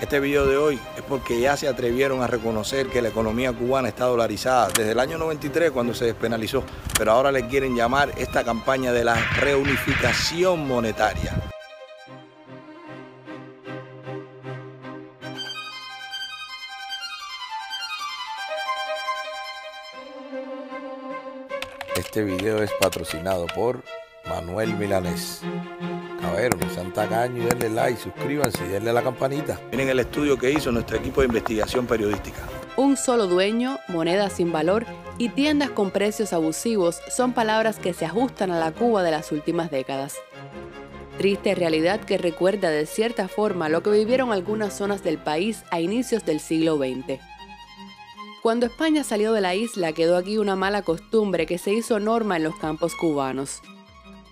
Este video de hoy es porque ya se atrevieron a reconocer que la economía cubana está dolarizada desde el año 93 cuando se despenalizó, pero ahora le quieren llamar esta campaña de la reunificación monetaria. Este video es patrocinado por Manuel Milanés. No sean tacaños y denle like, suscríbanse y denle a la campanita. Miren el estudio que hizo nuestro equipo de investigación periodística. Un solo dueño, monedas sin valor y tiendas con precios abusivos son palabras que se ajustan a la Cuba de las últimas décadas. Triste realidad que recuerda de cierta forma lo que vivieron algunas zonas del país a inicios del siglo XX. Cuando España salió de la isla quedó aquí una mala costumbre que se hizo norma en los campos cubanos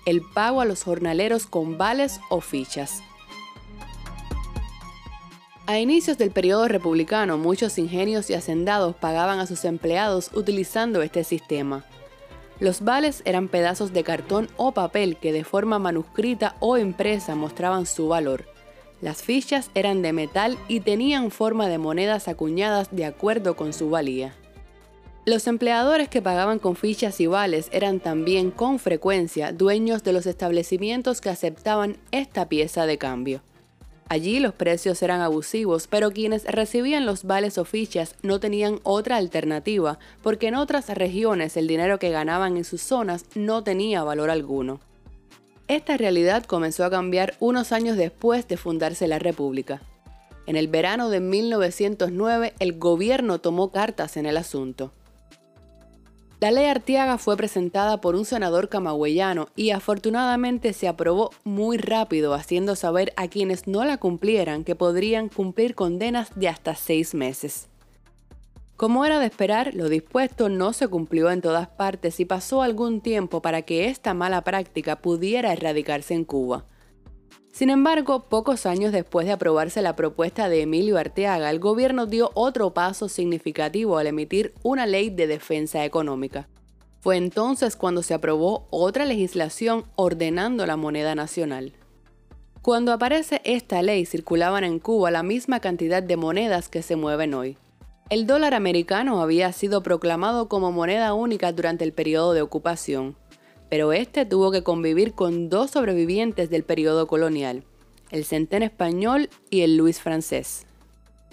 el pago a los jornaleros con vales o fichas. A inicios del periodo republicano, muchos ingenios y hacendados pagaban a sus empleados utilizando este sistema. Los vales eran pedazos de cartón o papel que de forma manuscrita o impresa mostraban su valor. Las fichas eran de metal y tenían forma de monedas acuñadas de acuerdo con su valía. Los empleadores que pagaban con fichas y vales eran también con frecuencia dueños de los establecimientos que aceptaban esta pieza de cambio. Allí los precios eran abusivos, pero quienes recibían los vales o fichas no tenían otra alternativa, porque en otras regiones el dinero que ganaban en sus zonas no tenía valor alguno. Esta realidad comenzó a cambiar unos años después de fundarse la República. En el verano de 1909 el gobierno tomó cartas en el asunto. La ley Artiaga fue presentada por un senador camagüeyano y afortunadamente se aprobó muy rápido, haciendo saber a quienes no la cumplieran que podrían cumplir condenas de hasta seis meses. Como era de esperar, lo dispuesto no se cumplió en todas partes y pasó algún tiempo para que esta mala práctica pudiera erradicarse en Cuba. Sin embargo, pocos años después de aprobarse la propuesta de Emilio Arteaga, el gobierno dio otro paso significativo al emitir una ley de defensa económica. Fue entonces cuando se aprobó otra legislación ordenando la moneda nacional. Cuando aparece esta ley circulaban en Cuba la misma cantidad de monedas que se mueven hoy. El dólar americano había sido proclamado como moneda única durante el periodo de ocupación pero este tuvo que convivir con dos sobrevivientes del periodo colonial, el centeno español y el Luis francés.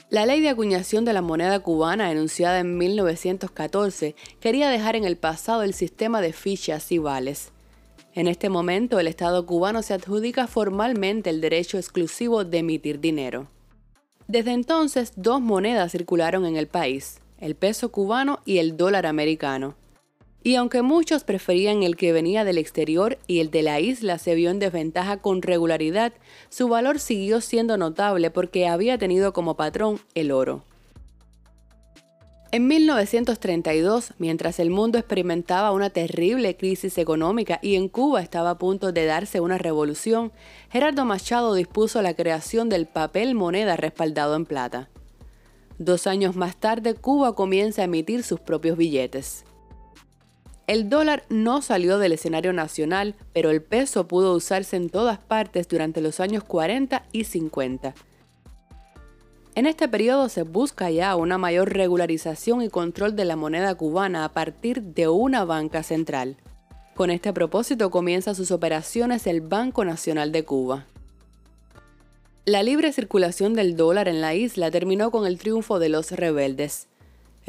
La ley de acuñación de la moneda cubana, enunciada en 1914, quería dejar en el pasado el sistema de fichas y vales. En este momento, el Estado cubano se adjudica formalmente el derecho exclusivo de emitir dinero. Desde entonces, dos monedas circularon en el país, el peso cubano y el dólar americano. Y aunque muchos preferían el que venía del exterior y el de la isla se vio en desventaja con regularidad, su valor siguió siendo notable porque había tenido como patrón el oro. En 1932, mientras el mundo experimentaba una terrible crisis económica y en Cuba estaba a punto de darse una revolución, Gerardo Machado dispuso la creación del papel moneda respaldado en plata. Dos años más tarde, Cuba comienza a emitir sus propios billetes. El dólar no salió del escenario nacional, pero el peso pudo usarse en todas partes durante los años 40 y 50. En este periodo se busca ya una mayor regularización y control de la moneda cubana a partir de una banca central. Con este propósito comienza sus operaciones el Banco Nacional de Cuba. La libre circulación del dólar en la isla terminó con el triunfo de los rebeldes.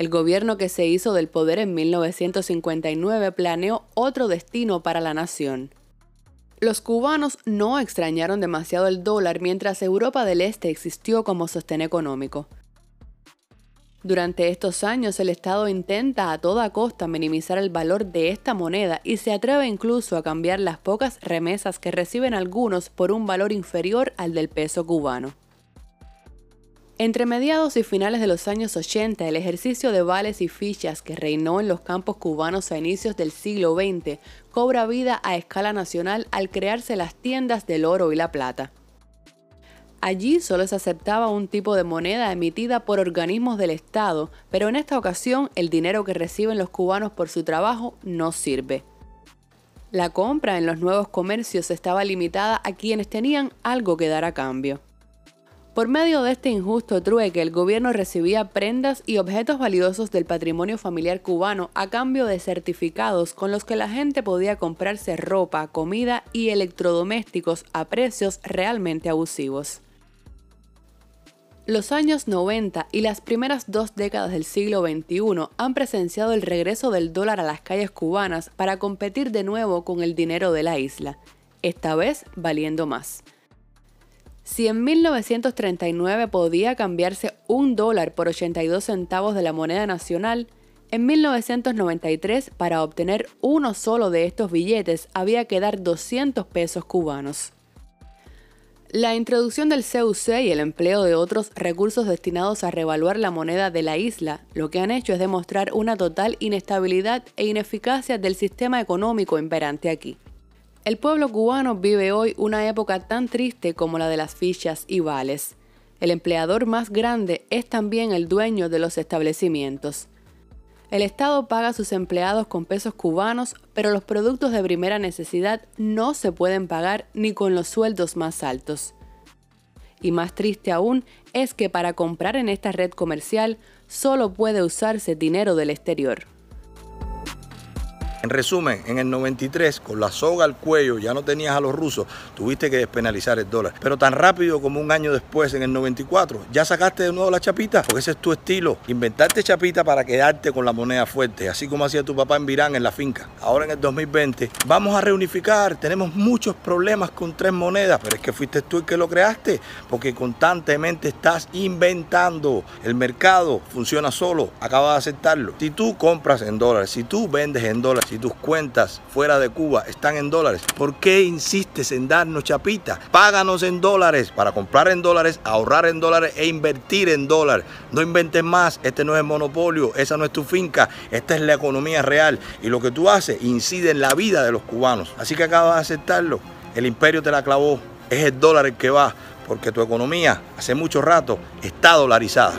El gobierno que se hizo del poder en 1959 planeó otro destino para la nación. Los cubanos no extrañaron demasiado el dólar mientras Europa del Este existió como sostén económico. Durante estos años el Estado intenta a toda costa minimizar el valor de esta moneda y se atreve incluso a cambiar las pocas remesas que reciben algunos por un valor inferior al del peso cubano. Entre mediados y finales de los años 80, el ejercicio de vales y fichas que reinó en los campos cubanos a inicios del siglo XX cobra vida a escala nacional al crearse las tiendas del oro y la plata. Allí solo se aceptaba un tipo de moneda emitida por organismos del Estado, pero en esta ocasión el dinero que reciben los cubanos por su trabajo no sirve. La compra en los nuevos comercios estaba limitada a quienes tenían algo que dar a cambio. Por medio de este injusto trueque, el gobierno recibía prendas y objetos valiosos del patrimonio familiar cubano a cambio de certificados con los que la gente podía comprarse ropa, comida y electrodomésticos a precios realmente abusivos. Los años 90 y las primeras dos décadas del siglo XXI han presenciado el regreso del dólar a las calles cubanas para competir de nuevo con el dinero de la isla, esta vez valiendo más. Si en 1939 podía cambiarse un dólar por 82 centavos de la moneda nacional, en 1993 para obtener uno solo de estos billetes había que dar 200 pesos cubanos. La introducción del CUC y el empleo de otros recursos destinados a revaluar la moneda de la isla lo que han hecho es demostrar una total inestabilidad e ineficacia del sistema económico imperante aquí. El pueblo cubano vive hoy una época tan triste como la de las fichas y vales. El empleador más grande es también el dueño de los establecimientos. El Estado paga a sus empleados con pesos cubanos, pero los productos de primera necesidad no se pueden pagar ni con los sueldos más altos. Y más triste aún es que para comprar en esta red comercial solo puede usarse dinero del exterior. En resumen, en el 93, con la soga al cuello, ya no tenías a los rusos, tuviste que despenalizar el dólar. Pero tan rápido como un año después, en el 94, ya sacaste de nuevo la chapita, porque ese es tu estilo. Inventarte chapita para quedarte con la moneda fuerte, así como hacía tu papá en Virán en la finca. Ahora en el 2020, vamos a reunificar, tenemos muchos problemas con tres monedas, pero es que fuiste tú el que lo creaste, porque constantemente estás inventando. El mercado funciona solo, acaba de aceptarlo. Si tú compras en dólares, si tú vendes en dólares, si tus cuentas fuera de Cuba están en dólares, ¿por qué insistes en darnos chapita? Páganos en dólares para comprar en dólares, ahorrar en dólares e invertir en dólares. No inventes más, este no es monopolio, esa no es tu finca, esta es la economía real y lo que tú haces incide en la vida de los cubanos. Así que acabas de aceptarlo, el imperio te la clavó, es el dólar el que va, porque tu economía hace mucho rato está dolarizada.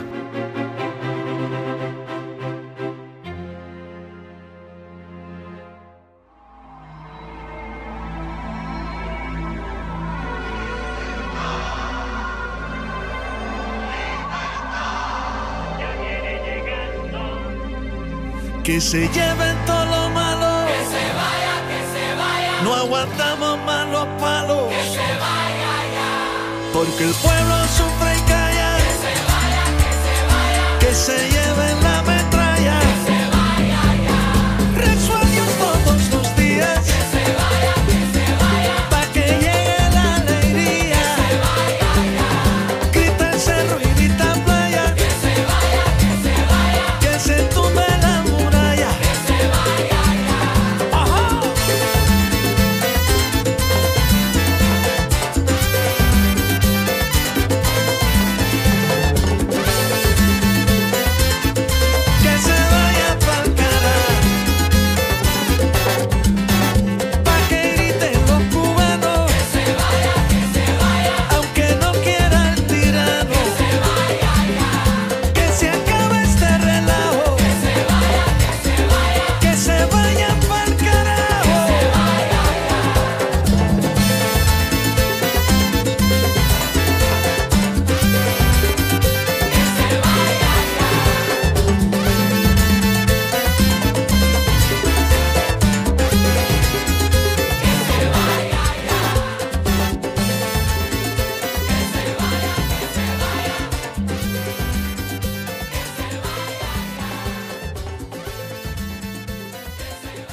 que se lleven todo lo malo. Que se vaya, que se vaya. No aguantamos malo los palos. Que se vaya ya. Porque el pueblo sufre y calla. Que se vaya, que se vaya. Que se lleven